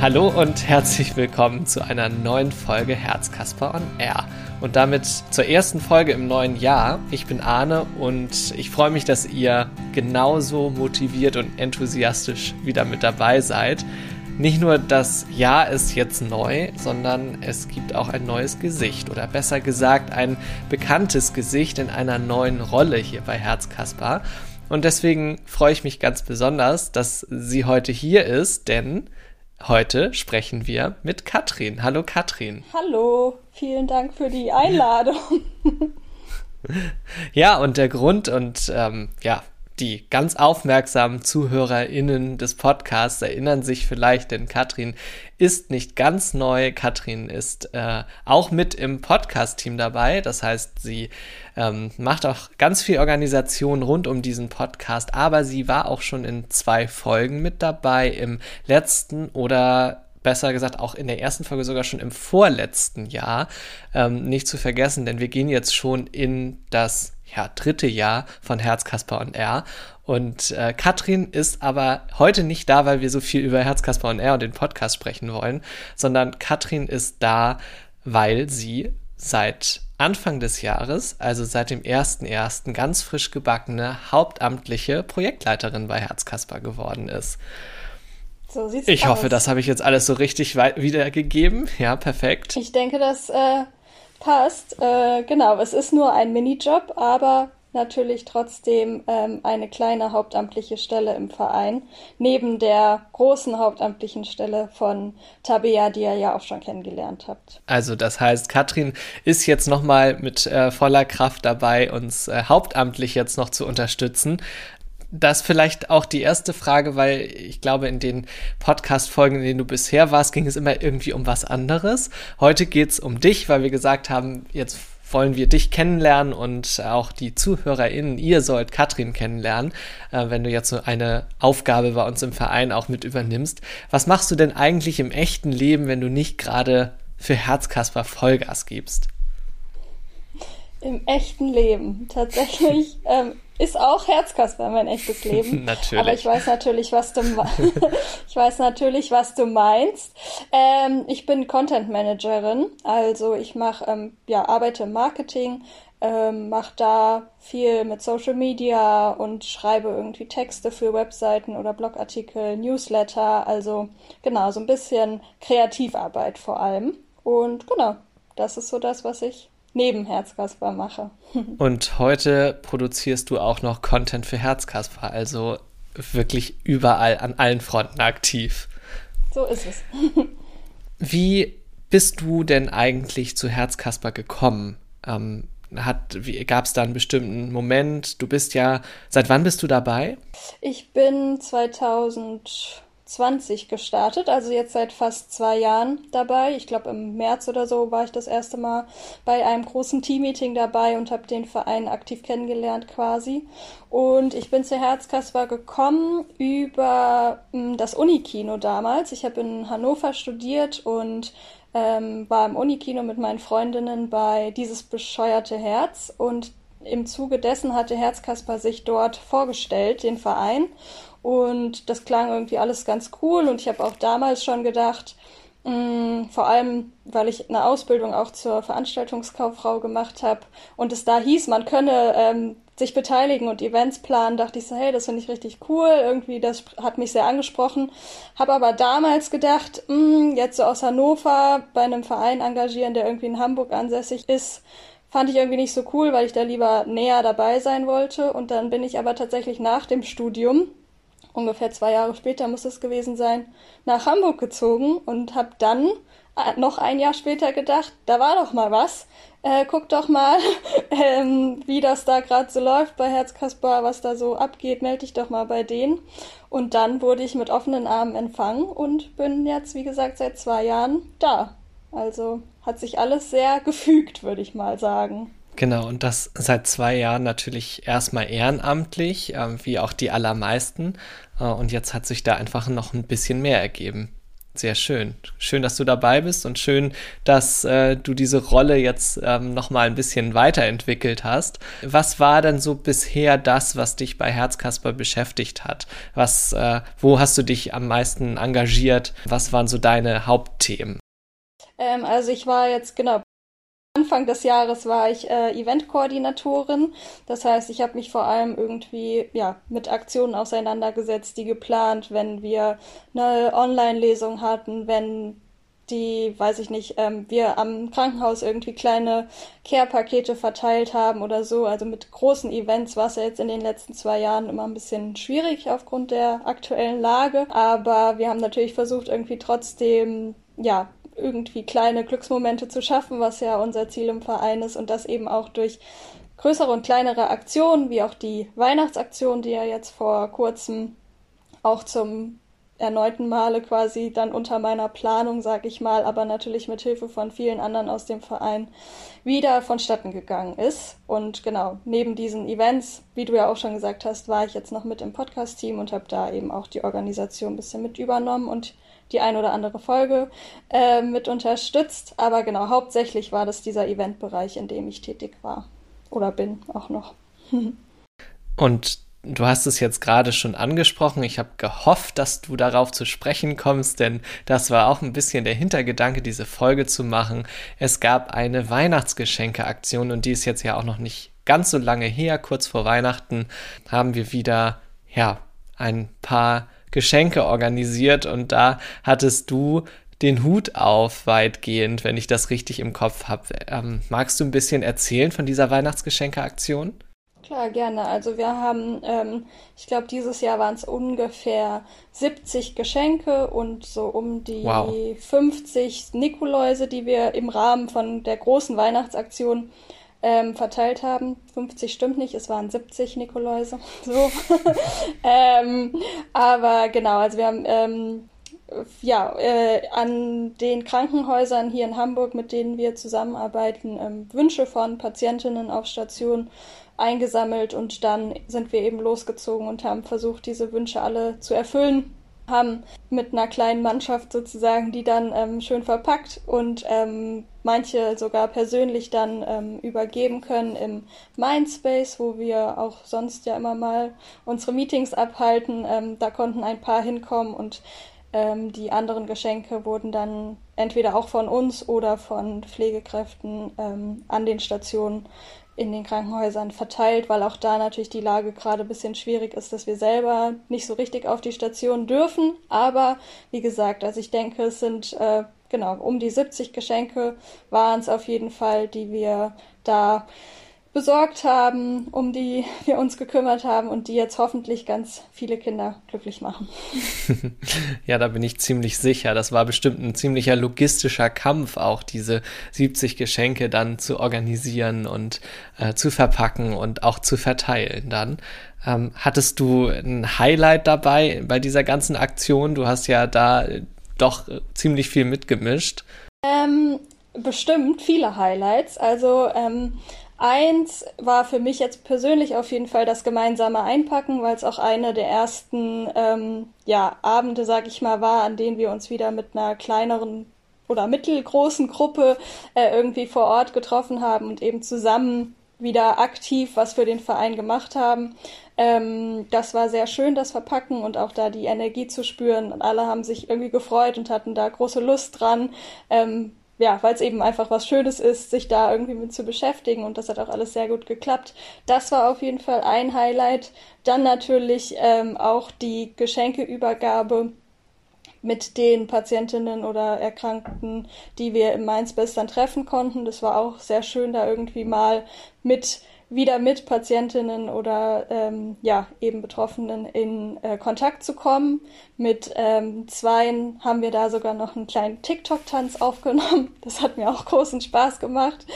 Hallo und herzlich willkommen zu einer neuen Folge Herzkasper on Air und damit zur ersten Folge im neuen Jahr. Ich bin Arne und ich freue mich, dass ihr genauso motiviert und enthusiastisch wieder mit dabei seid. Nicht nur das Jahr ist jetzt neu, sondern es gibt auch ein neues Gesicht oder besser gesagt ein bekanntes Gesicht in einer neuen Rolle hier bei Herzkasper. Und deswegen freue ich mich ganz besonders, dass sie heute hier ist, denn Heute sprechen wir mit Katrin. Hallo Katrin. Hallo, vielen Dank für die Einladung. ja, und der Grund und ähm, ja, die ganz aufmerksamen ZuhörerInnen des Podcasts erinnern sich vielleicht, denn Katrin ist nicht ganz neu. Katrin ist äh, auch mit im Podcast-Team dabei. Das heißt, sie ähm, macht auch ganz viel Organisation rund um diesen Podcast, aber sie war auch schon in zwei Folgen mit dabei, im letzten oder besser gesagt auch in der ersten Folge sogar schon im vorletzten Jahr. Ähm, nicht zu vergessen, denn wir gehen jetzt schon in das ja, dritte Jahr von Herz, Kasper und R. Und äh, Katrin ist aber heute nicht da, weil wir so viel über Herz, Kasper und R und den Podcast sprechen wollen, sondern Katrin ist da, weil sie seit Anfang des Jahres, also seit dem 1.1. ganz frisch gebackene hauptamtliche Projektleiterin bei Herzkasper geworden ist. So sieht's ich aus. hoffe, das habe ich jetzt alles so richtig wiedergegeben. Ja, perfekt. Ich denke, das äh, passt. Äh, genau, es ist nur ein Minijob, aber natürlich trotzdem ähm, eine kleine hauptamtliche Stelle im Verein, neben der großen hauptamtlichen Stelle von Tabea, die ihr ja auch schon kennengelernt habt. Also das heißt, Katrin ist jetzt nochmal mit äh, voller Kraft dabei, uns äh, hauptamtlich jetzt noch zu unterstützen das vielleicht auch die erste Frage, weil ich glaube, in den Podcast-Folgen, in denen du bisher warst, ging es immer irgendwie um was anderes. Heute geht es um dich, weil wir gesagt haben, jetzt wollen wir dich kennenlernen und auch die ZuhörerInnen, ihr sollt Katrin kennenlernen, äh, wenn du jetzt so eine Aufgabe bei uns im Verein auch mit übernimmst. Was machst du denn eigentlich im echten Leben, wenn du nicht gerade für Herzkasper Vollgas gibst? Im echten Leben. Tatsächlich ähm, ist auch Herzkasper mein echtes Leben. natürlich. Aber ich weiß natürlich, was du ich weiß natürlich, was du meinst. Ähm, ich bin Content Managerin, also ich mache ähm, ja arbeite im Marketing, ähm, mache da viel mit Social Media und schreibe irgendwie Texte für Webseiten oder Blogartikel, Newsletter, also genau so ein bisschen Kreativarbeit vor allem. Und genau, das ist so das, was ich neben Herzkasper mache. Und heute produzierst du auch noch Content für Herzkasper, also wirklich überall an allen Fronten aktiv. So ist es. Wie bist du denn eigentlich zu Herzkasper gekommen? Ähm, Gab es da einen bestimmten Moment? Du bist ja, seit wann bist du dabei? Ich bin 2000 20 gestartet, also jetzt seit fast zwei Jahren dabei. Ich glaube, im März oder so war ich das erste Mal bei einem großen Teammeeting dabei und habe den Verein aktiv kennengelernt quasi. Und ich bin zu Herzkasper gekommen über hm, das Unikino damals. Ich habe in Hannover studiert und ähm, war im Unikino mit meinen Freundinnen bei Dieses bescheuerte Herz und im Zuge dessen hatte Herzkasper sich dort vorgestellt, den Verein. Und das klang irgendwie alles ganz cool. Und ich habe auch damals schon gedacht, mh, mm, vor allem, weil ich eine Ausbildung auch zur Veranstaltungskauffrau gemacht habe und es da hieß, man könne ähm, sich beteiligen und Events planen, dachte ich so, hey, das finde ich richtig cool. Irgendwie, das hat mich sehr angesprochen. Habe aber damals gedacht, mh, mm, jetzt so aus Hannover bei einem Verein engagieren, der irgendwie in Hamburg ansässig ist, fand ich irgendwie nicht so cool, weil ich da lieber näher dabei sein wollte. Und dann bin ich aber tatsächlich nach dem Studium ungefähr zwei Jahre später muss es gewesen sein, nach Hamburg gezogen und habe dann äh, noch ein Jahr später gedacht, da war doch mal was. Äh, guck doch mal, ähm, wie das da gerade so läuft bei Herzkasper, was da so abgeht, melde dich doch mal bei denen. Und dann wurde ich mit offenen Armen empfangen und bin jetzt, wie gesagt, seit zwei Jahren da. Also hat sich alles sehr gefügt, würde ich mal sagen. Genau, und das seit zwei Jahren natürlich erstmal ehrenamtlich, äh, wie auch die allermeisten. Äh, und jetzt hat sich da einfach noch ein bisschen mehr ergeben. Sehr schön. Schön, dass du dabei bist und schön, dass äh, du diese Rolle jetzt ähm, noch mal ein bisschen weiterentwickelt hast. Was war denn so bisher das, was dich bei Herzkasper beschäftigt hat? Was, äh, wo hast du dich am meisten engagiert? Was waren so deine Hauptthemen? Ähm, also ich war jetzt genau Anfang des Jahres war ich äh, Eventkoordinatorin. Das heißt, ich habe mich vor allem irgendwie ja, mit Aktionen auseinandergesetzt, die geplant, wenn wir eine Online-Lesung hatten, wenn die, weiß ich nicht, ähm, wir am Krankenhaus irgendwie kleine Care-Pakete verteilt haben oder so. Also mit großen Events war es ja jetzt in den letzten zwei Jahren immer ein bisschen schwierig aufgrund der aktuellen Lage. Aber wir haben natürlich versucht, irgendwie trotzdem, ja, irgendwie kleine Glücksmomente zu schaffen, was ja unser Ziel im Verein ist. Und das eben auch durch größere und kleinere Aktionen, wie auch die Weihnachtsaktion, die ja jetzt vor kurzem auch zum erneuten Male quasi dann unter meiner Planung, sag ich mal, aber natürlich mit Hilfe von vielen anderen aus dem Verein wieder vonstatten gegangen ist. Und genau, neben diesen Events, wie du ja auch schon gesagt hast, war ich jetzt noch mit im Podcast-Team und habe da eben auch die Organisation ein bisschen mit übernommen und die ein oder andere Folge äh, mit unterstützt. Aber genau, hauptsächlich war das dieser Eventbereich, in dem ich tätig war oder bin auch noch. Und du hast es jetzt gerade schon angesprochen. Ich habe gehofft, dass du darauf zu sprechen kommst, denn das war auch ein bisschen der Hintergedanke, diese Folge zu machen. Es gab eine Weihnachtsgeschenke-Aktion und die ist jetzt ja auch noch nicht ganz so lange her. Kurz vor Weihnachten haben wir wieder, ja, ein paar Geschenke organisiert und da hattest du den Hut auf weitgehend, wenn ich das richtig im Kopf habe. Ähm, magst du ein bisschen erzählen von dieser Weihnachtsgeschenke-Aktion? Klar, gerne. Also wir haben, ähm, ich glaube, dieses Jahr waren es ungefähr 70 Geschenke und so um die wow. 50 Nikoläuse, die wir im Rahmen von der großen Weihnachtsaktion ähm, verteilt haben. 50 stimmt nicht, es waren 70 Nikoläuse. So. ähm, aber genau, also wir haben ähm, ja, äh, an den Krankenhäusern hier in Hamburg, mit denen wir zusammenarbeiten, ähm, Wünsche von Patientinnen auf Station eingesammelt und dann sind wir eben losgezogen und haben versucht, diese Wünsche alle zu erfüllen haben mit einer kleinen Mannschaft sozusagen die dann ähm, schön verpackt und ähm, manche sogar persönlich dann ähm, übergeben können im Mindspace, wo wir auch sonst ja immer mal unsere Meetings abhalten. Ähm, da konnten ein paar hinkommen und ähm, die anderen Geschenke wurden dann entweder auch von uns oder von Pflegekräften ähm, an den Stationen in den Krankenhäusern verteilt, weil auch da natürlich die Lage gerade ein bisschen schwierig ist, dass wir selber nicht so richtig auf die Station dürfen. Aber wie gesagt, also ich denke, es sind äh, genau um die 70 Geschenke waren es auf jeden Fall, die wir da besorgt haben, um die wir uns gekümmert haben und die jetzt hoffentlich ganz viele Kinder glücklich machen. ja, da bin ich ziemlich sicher. Das war bestimmt ein ziemlicher logistischer Kampf, auch diese 70 Geschenke dann zu organisieren und äh, zu verpacken und auch zu verteilen dann. Ähm, hattest du ein Highlight dabei bei dieser ganzen Aktion? Du hast ja da doch ziemlich viel mitgemischt. Ähm, bestimmt viele Highlights. Also ähm, Eins war für mich jetzt persönlich auf jeden Fall das gemeinsame Einpacken, weil es auch eine der ersten ähm, ja, Abende, sag ich mal, war, an denen wir uns wieder mit einer kleineren oder mittelgroßen Gruppe äh, irgendwie vor Ort getroffen haben und eben zusammen wieder aktiv was für den Verein gemacht haben. Ähm, das war sehr schön, das Verpacken und auch da die Energie zu spüren. Und alle haben sich irgendwie gefreut und hatten da große Lust dran. Ähm, ja, weil es eben einfach was Schönes ist, sich da irgendwie mit zu beschäftigen und das hat auch alles sehr gut geklappt. Das war auf jeden Fall ein Highlight. Dann natürlich ähm, auch die Geschenkeübergabe mit den Patientinnen oder Erkrankten, die wir im Mainz-Best dann treffen konnten. Das war auch sehr schön, da irgendwie mal mit wieder mit Patientinnen oder ähm, ja eben Betroffenen in äh, Kontakt zu kommen. Mit ähm, zweien haben wir da sogar noch einen kleinen TikTok-Tanz aufgenommen. Das hat mir auch großen Spaß gemacht.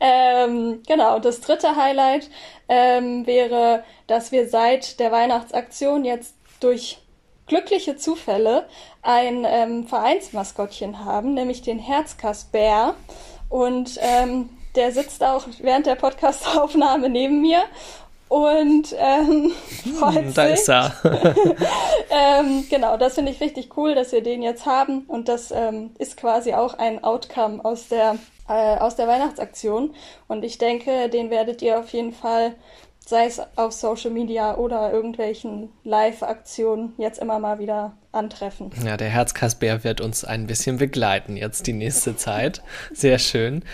Ähm, genau, und das dritte Highlight ähm, wäre, dass wir seit der Weihnachtsaktion jetzt durch glückliche Zufälle ein ähm, Vereinsmaskottchen haben, nämlich den Herzkasper. Und ähm, der sitzt auch während der Podcastaufnahme neben mir. und ähm, freut hm, da ist er. ähm, genau, das finde ich richtig cool, dass wir den jetzt haben und das ähm, ist quasi auch ein Outcome aus der äh, aus der Weihnachtsaktion und ich denke, den werdet ihr auf jeden Fall sei es auf Social Media oder irgendwelchen Live-Aktionen jetzt immer mal wieder antreffen. Ja, der Herzkasper wird uns ein bisschen begleiten jetzt die nächste Zeit. Sehr schön.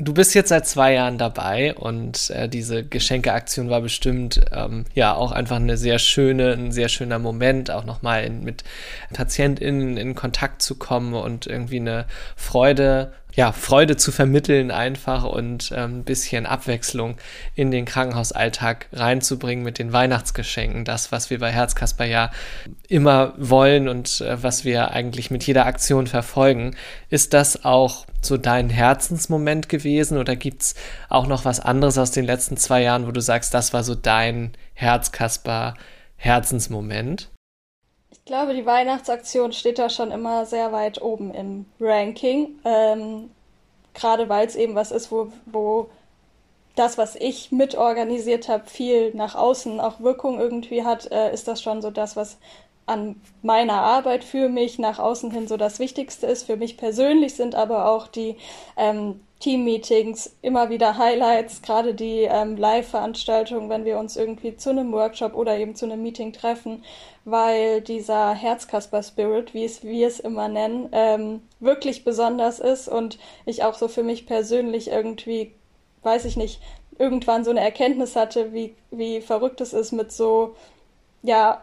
Du bist jetzt seit zwei Jahren dabei und äh, diese Geschenkeaktion war bestimmt ähm, ja auch einfach eine sehr schöne, ein sehr schöner Moment, auch nochmal mit PatientInnen in Kontakt zu kommen und irgendwie eine Freude ja, Freude zu vermitteln einfach und ähm, ein bisschen Abwechslung in den Krankenhausalltag reinzubringen mit den Weihnachtsgeschenken. Das, was wir bei Herzkasper ja immer wollen und äh, was wir eigentlich mit jeder Aktion verfolgen. Ist das auch so dein Herzensmoment gewesen oder gibt es auch noch was anderes aus den letzten zwei Jahren, wo du sagst, das war so dein Herzkasper Herzensmoment? Ich glaube, die Weihnachtsaktion steht da schon immer sehr weit oben im Ranking. Ähm, Gerade weil es eben was ist, wo, wo das, was ich mitorganisiert habe, viel nach außen auch Wirkung irgendwie hat, äh, ist das schon so das, was an meiner Arbeit für mich nach außen hin so das Wichtigste ist. Für mich persönlich sind aber auch die ähm, Team-Meetings immer wieder Highlights, gerade die ähm, Live-Veranstaltungen, wenn wir uns irgendwie zu einem Workshop oder eben zu einem Meeting treffen, weil dieser Herzkasper-Spirit, wie es wir es immer nennen, ähm, wirklich besonders ist und ich auch so für mich persönlich irgendwie, weiß ich nicht, irgendwann so eine Erkenntnis hatte, wie, wie verrückt es ist mit so, ja,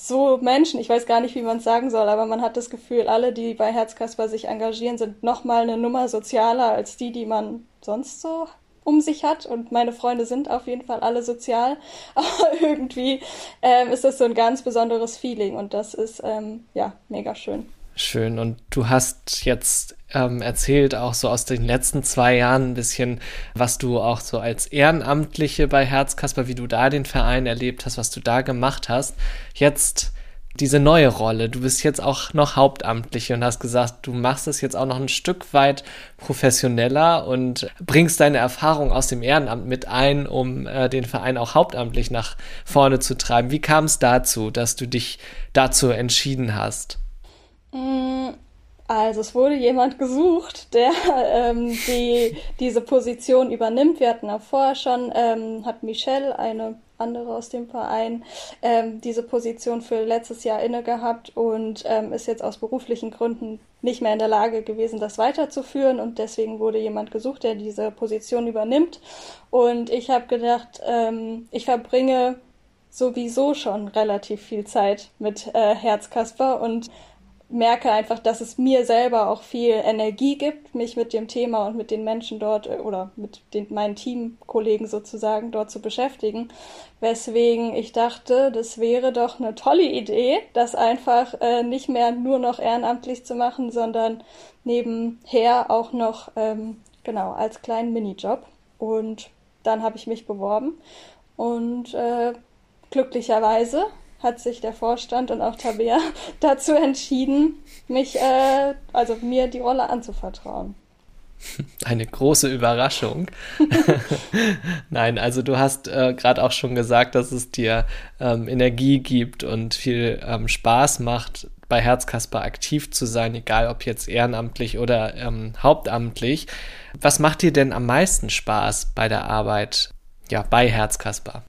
so Menschen, ich weiß gar nicht, wie man es sagen soll, aber man hat das Gefühl, alle, die bei Herzkasper sich engagieren, sind nochmal eine Nummer sozialer als die, die man sonst so um sich hat. Und meine Freunde sind auf jeden Fall alle sozial. Aber irgendwie ähm, ist das so ein ganz besonderes Feeling und das ist ähm, ja mega schön. Schön. Und du hast jetzt ähm, erzählt, auch so aus den letzten zwei Jahren ein bisschen, was du auch so als Ehrenamtliche bei Herzkasper, wie du da den Verein erlebt hast, was du da gemacht hast. Jetzt diese neue Rolle. Du bist jetzt auch noch Hauptamtliche und hast gesagt, du machst es jetzt auch noch ein Stück weit professioneller und bringst deine Erfahrung aus dem Ehrenamt mit ein, um äh, den Verein auch hauptamtlich nach vorne zu treiben. Wie kam es dazu, dass du dich dazu entschieden hast? Mm, also es wurde jemand gesucht, der ähm, die, diese Position übernimmt. Wir hatten auch vorher schon, ähm, hat Michelle, eine andere aus dem Verein, ähm, diese Position für letztes Jahr inne gehabt und ähm, ist jetzt aus beruflichen Gründen nicht mehr in der Lage gewesen, das weiterzuführen. Und deswegen wurde jemand gesucht, der diese Position übernimmt. Und ich habe gedacht, ähm, ich verbringe sowieso schon relativ viel Zeit mit äh, Herzkasper und merke einfach, dass es mir selber auch viel Energie gibt, mich mit dem Thema und mit den Menschen dort äh, oder mit den, meinen Teamkollegen sozusagen dort zu beschäftigen. Weswegen ich dachte, das wäre doch eine tolle Idee, das einfach äh, nicht mehr nur noch ehrenamtlich zu machen, sondern nebenher auch noch ähm, genau als kleinen Minijob. Und dann habe ich mich beworben und äh, glücklicherweise hat sich der Vorstand und auch Tabea dazu entschieden, mich, äh, also mir die Rolle anzuvertrauen. Eine große Überraschung. Nein, also du hast äh, gerade auch schon gesagt, dass es dir ähm, Energie gibt und viel ähm, Spaß macht, bei Herzkasper aktiv zu sein, egal ob jetzt ehrenamtlich oder ähm, hauptamtlich. Was macht dir denn am meisten Spaß bei der Arbeit ja, bei Herzkasper?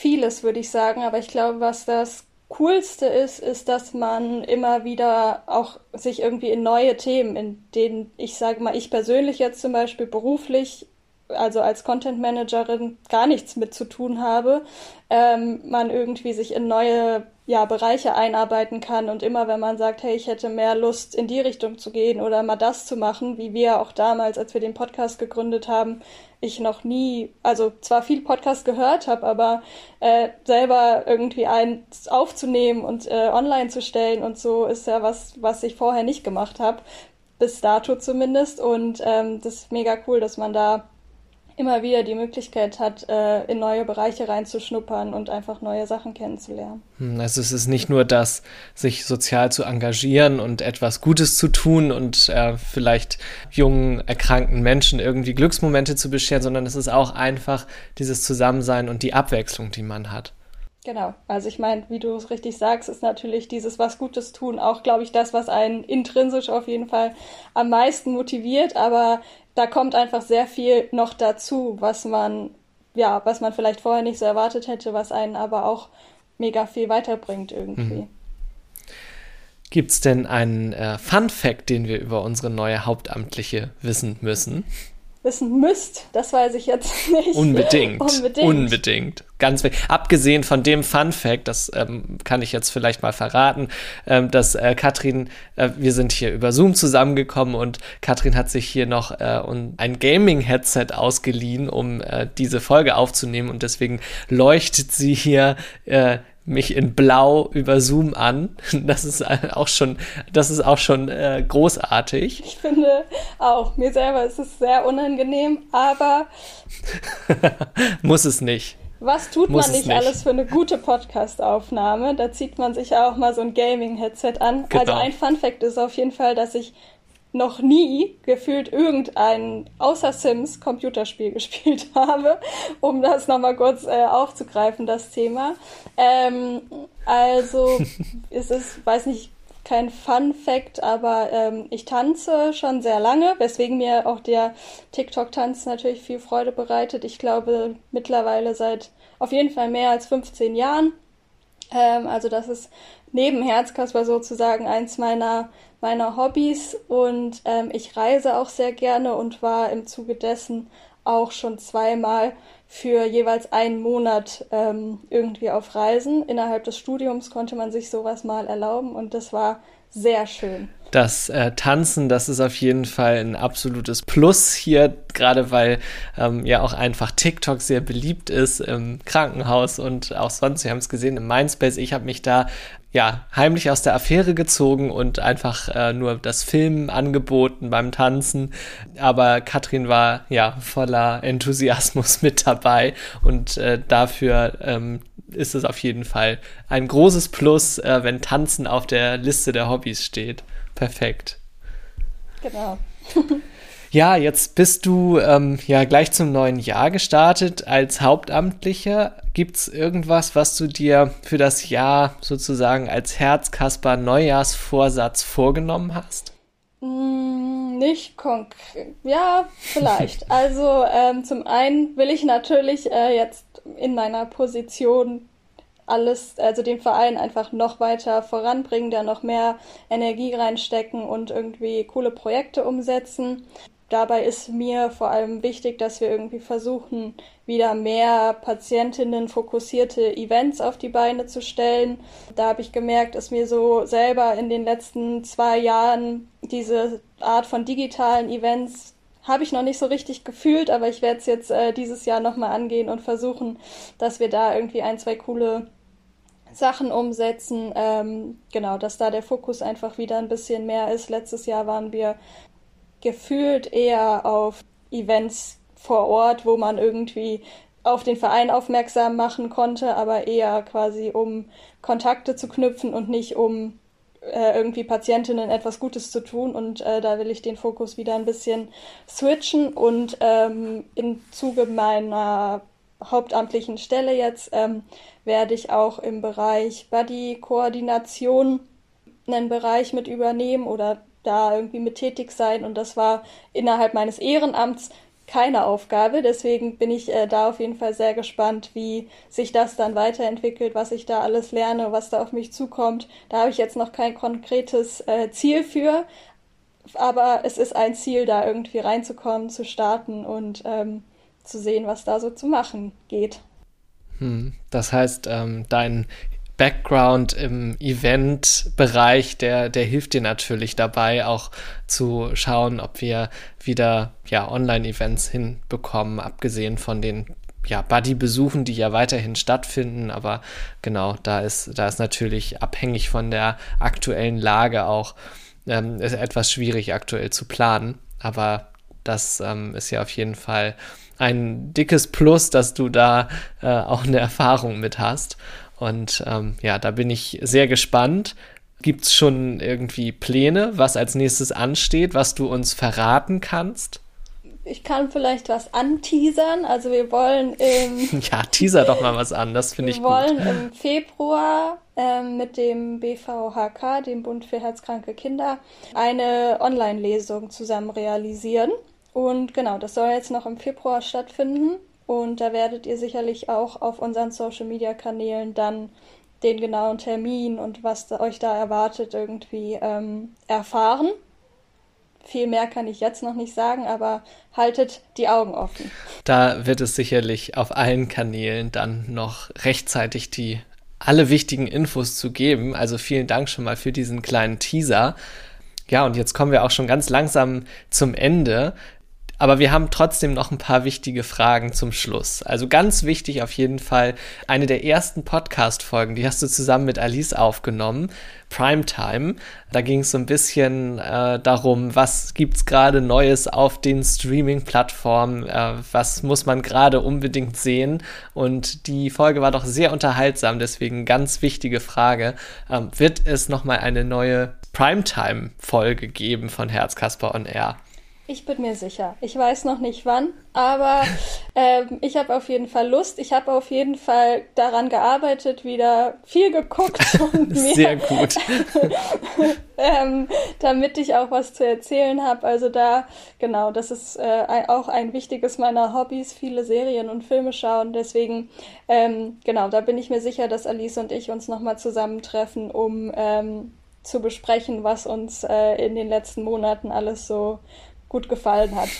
Vieles, würde ich sagen. Aber ich glaube, was das Coolste ist, ist, dass man immer wieder auch sich irgendwie in neue Themen, in denen ich sage mal, ich persönlich jetzt zum Beispiel beruflich, also als Content Managerin gar nichts mit zu tun habe, ähm, man irgendwie sich in neue ja, Bereiche einarbeiten kann und immer wenn man sagt, hey, ich hätte mehr Lust in die Richtung zu gehen oder mal das zu machen, wie wir auch damals, als wir den Podcast gegründet haben, ich noch nie, also zwar viel Podcast gehört habe, aber äh, selber irgendwie eins aufzunehmen und äh, online zu stellen und so ist ja was, was ich vorher nicht gemacht habe, bis dato zumindest. Und ähm, das ist mega cool, dass man da immer wieder die Möglichkeit hat, äh, in neue Bereiche reinzuschnuppern und einfach neue Sachen kennenzulernen. Hm, also es ist nicht nur das, sich sozial zu engagieren und etwas Gutes zu tun und äh, vielleicht jungen, erkrankten Menschen irgendwie Glücksmomente zu bescheren, sondern es ist auch einfach dieses Zusammensein und die Abwechslung, die man hat. Genau, also ich meine, wie du es richtig sagst, ist natürlich dieses was Gutes tun auch, glaube ich, das, was einen intrinsisch auf jeden Fall am meisten motiviert, aber da kommt einfach sehr viel noch dazu, was man, ja, was man vielleicht vorher nicht so erwartet hätte, was einen aber auch mega viel weiterbringt irgendwie. Mhm. Gibt es denn einen äh, Fun Fact, den wir über unsere neue Hauptamtliche wissen müssen? Wissen müsst, das weiß ich jetzt nicht. Unbedingt. Unbedingt. Unbedingt. Ganz. Abgesehen von dem Fun Fact, das ähm, kann ich jetzt vielleicht mal verraten, ähm, dass äh, Katrin, äh, wir sind hier über Zoom zusammengekommen und Katrin hat sich hier noch äh, ein Gaming-Headset ausgeliehen, um äh, diese Folge aufzunehmen und deswegen leuchtet sie hier äh, mich in Blau über Zoom an. Das ist auch schon, das ist auch schon äh, großartig. Ich finde auch, mir selber ist es sehr unangenehm, aber muss es nicht. Was tut Muss man nicht, nicht, alles für eine gute Podcast-Aufnahme? Da zieht man sich auch mal so ein Gaming-Headset an. Genau. Also ein Fun-Fact ist auf jeden Fall, dass ich noch nie gefühlt irgendein außer Sims Computerspiel gespielt habe, um das nochmal kurz äh, aufzugreifen, das Thema. Ähm, also es ist, weiß nicht, kein Fun Fact, aber ähm, ich tanze schon sehr lange, weswegen mir auch der TikTok-Tanz natürlich viel Freude bereitet. Ich glaube mittlerweile seit auf jeden Fall mehr als 15 Jahren. Ähm, also das ist neben Herzkasper sozusagen eins meiner meiner Hobbys und ähm, ich reise auch sehr gerne und war im Zuge dessen auch schon zweimal für jeweils einen Monat ähm, irgendwie auf Reisen. Innerhalb des Studiums konnte man sich sowas mal erlauben und das war sehr schön. Das äh, Tanzen, das ist auf jeden Fall ein absolutes Plus hier, gerade weil ähm, ja auch einfach TikTok sehr beliebt ist im Krankenhaus und auch sonst. Wir haben es gesehen im Mindspace. Ich habe mich da ja, heimlich aus der Affäre gezogen und einfach äh, nur das Filmen angeboten beim Tanzen. Aber Katrin war ja voller Enthusiasmus mit dabei und äh, dafür ähm, ist es auf jeden Fall ein großes Plus, äh, wenn Tanzen auf der Liste der Hobbys steht. Perfekt. Genau. Ja, jetzt bist du ähm, ja gleich zum neuen Jahr gestartet als Hauptamtlicher. Gibt es irgendwas, was du dir für das Jahr sozusagen als Herzkasper Neujahrsvorsatz vorgenommen hast? Mm, nicht konkret. Ja, vielleicht. also ähm, zum einen will ich natürlich äh, jetzt in meiner Position alles, also den Verein einfach noch weiter voranbringen, da noch mehr Energie reinstecken und irgendwie coole Projekte umsetzen dabei ist mir vor allem wichtig, dass wir irgendwie versuchen, wieder mehr Patientinnen fokussierte Events auf die Beine zu stellen. Da habe ich gemerkt, dass mir so selber in den letzten zwei Jahren diese Art von digitalen Events habe ich noch nicht so richtig gefühlt, aber ich werde es jetzt äh, dieses Jahr nochmal angehen und versuchen, dass wir da irgendwie ein, zwei coole Sachen umsetzen. Ähm, genau, dass da der Fokus einfach wieder ein bisschen mehr ist. Letztes Jahr waren wir gefühlt eher auf Events vor Ort, wo man irgendwie auf den Verein aufmerksam machen konnte, aber eher quasi um Kontakte zu knüpfen und nicht um äh, irgendwie Patientinnen etwas Gutes zu tun. Und äh, da will ich den Fokus wieder ein bisschen switchen und ähm, im Zuge meiner hauptamtlichen Stelle jetzt ähm, werde ich auch im Bereich Buddy-Koordination einen Bereich mit übernehmen oder da irgendwie mit tätig sein und das war innerhalb meines Ehrenamts keine Aufgabe. Deswegen bin ich äh, da auf jeden Fall sehr gespannt, wie sich das dann weiterentwickelt, was ich da alles lerne, was da auf mich zukommt. Da habe ich jetzt noch kein konkretes äh, Ziel für, aber es ist ein Ziel, da irgendwie reinzukommen, zu starten und ähm, zu sehen, was da so zu machen geht. Hm, das heißt, ähm, dein Background im Event-Bereich, der, der hilft dir natürlich dabei, auch zu schauen, ob wir wieder ja, Online-Events hinbekommen, abgesehen von den ja, Buddy-Besuchen, die ja weiterhin stattfinden, aber genau, da ist, da ist natürlich abhängig von der aktuellen Lage auch ähm, etwas schwierig aktuell zu planen. Aber Das ähm, ist ja auf jeden Fall ein dickes Plus, dass du da äh, auch eine Erfahrung mit hast. Und ähm, ja, da bin ich sehr gespannt. Gibt es schon irgendwie Pläne, was als nächstes ansteht, was du uns verraten kannst? Ich kann vielleicht was anteasern. Also wir wollen im Ja, teaser doch mal was an, das finde ich gut. Wir wollen im Februar ähm, mit dem BVHK, dem Bund für herzkranke Kinder, eine Online-Lesung zusammen realisieren. Und genau, das soll jetzt noch im Februar stattfinden. Und da werdet ihr sicherlich auch auf unseren Social-Media-Kanälen dann den genauen Termin und was euch da erwartet irgendwie ähm, erfahren. Viel mehr kann ich jetzt noch nicht sagen, aber haltet die Augen offen. Da wird es sicherlich auf allen Kanälen dann noch rechtzeitig die alle wichtigen Infos zu geben. Also vielen Dank schon mal für diesen kleinen Teaser. Ja, und jetzt kommen wir auch schon ganz langsam zum Ende. Aber wir haben trotzdem noch ein paar wichtige Fragen zum Schluss. Also ganz wichtig auf jeden Fall, eine der ersten Podcast-Folgen, die hast du zusammen mit Alice aufgenommen, Primetime. Da ging es so ein bisschen äh, darum, was gibt's gerade Neues auf den Streaming-Plattformen, äh, was muss man gerade unbedingt sehen. Und die Folge war doch sehr unterhaltsam, deswegen ganz wichtige Frage. Ähm, wird es nochmal eine neue Primetime-Folge geben von Herzkasper on Air? Ich bin mir sicher. Ich weiß noch nicht wann, aber ähm, ich habe auf jeden Fall Lust. Ich habe auf jeden Fall daran gearbeitet, wieder viel geguckt und mir, Sehr gut. ähm, damit ich auch was zu erzählen habe. Also da, genau, das ist äh, auch ein wichtiges meiner Hobbys, viele Serien und Filme schauen. Deswegen, ähm, genau, da bin ich mir sicher, dass Alice und ich uns nochmal zusammentreffen, um ähm, zu besprechen, was uns äh, in den letzten Monaten alles so gut gefallen hat.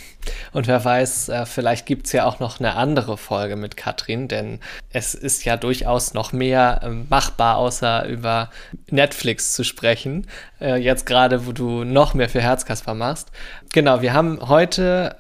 Und wer weiß, äh, vielleicht gibt es ja auch noch eine andere Folge mit Katrin, denn es ist ja durchaus noch mehr ähm, machbar, außer über Netflix zu sprechen. Äh, jetzt gerade, wo du noch mehr für Herzkasper machst. Genau, wir haben heute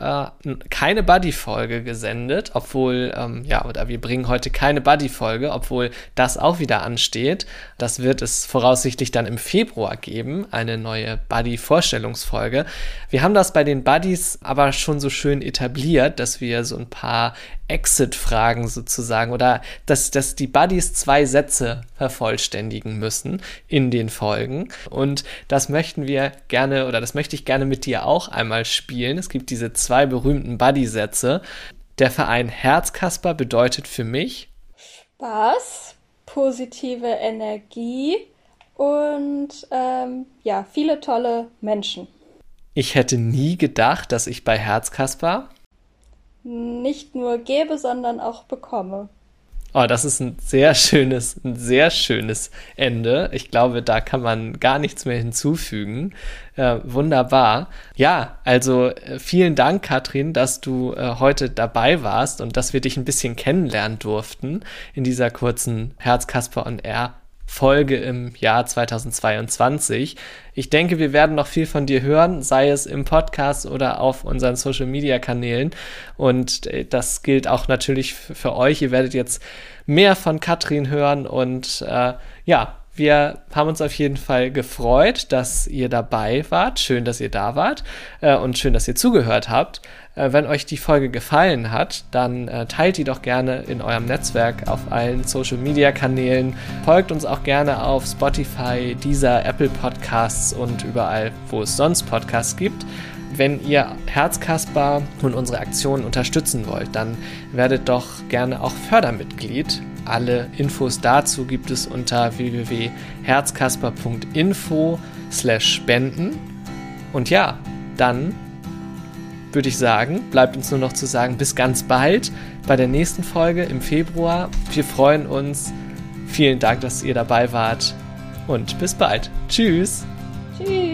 äh, keine Buddy-Folge gesendet, obwohl, ähm, ja, oder wir bringen heute keine Buddy-Folge, obwohl das auch wieder ansteht. Das wird es voraussichtlich dann im Februar geben, eine neue Buddy-Vorstellungsfolge. Wir haben das bei den Buddies aber schon so schön etabliert, dass wir so ein paar Exit-Fragen sozusagen oder dass, dass die Buddies zwei Sätze vervollständigen müssen in den Folgen. Und das möchten wir gerne oder das möchte ich gerne mit dir auch einmal spielen. Es gibt diese zwei berühmten Buddy-Sätze. Der Verein Herzkasper bedeutet für mich Spaß, positive Energie und ähm, ja, viele tolle Menschen. Ich hätte nie gedacht, dass ich bei Herzkasper nicht nur gebe, sondern auch bekomme. Oh, das ist ein sehr schönes, ein sehr schönes Ende. Ich glaube, da kann man gar nichts mehr hinzufügen. Äh, wunderbar. Ja, also äh, vielen Dank, Katrin, dass du äh, heute dabei warst und dass wir dich ein bisschen kennenlernen durften in dieser kurzen Herzkasper on Air Folge im Jahr 2022. Ich denke, wir werden noch viel von dir hören, sei es im Podcast oder auf unseren Social Media Kanälen. Und äh, das gilt auch natürlich für euch. Ihr werdet jetzt mehr von Katrin hören und äh, ja, wir haben uns auf jeden Fall gefreut, dass ihr dabei wart. Schön, dass ihr da wart äh, und schön, dass ihr zugehört habt. Äh, wenn euch die Folge gefallen hat, dann äh, teilt die doch gerne in eurem Netzwerk auf allen Social Media Kanälen. Folgt uns auch gerne auf Spotify, dieser Apple Podcasts und überall, wo es sonst Podcasts gibt. Wenn ihr Herzkasper und unsere Aktionen unterstützen wollt, dann werdet doch gerne auch Fördermitglied. Alle Infos dazu gibt es unter www.herzkasper.info slash spenden. Und ja, dann würde ich sagen, bleibt uns nur noch zu sagen, bis ganz bald bei der nächsten Folge im Februar. Wir freuen uns. Vielen Dank, dass ihr dabei wart und bis bald. Tschüss. Tschüss.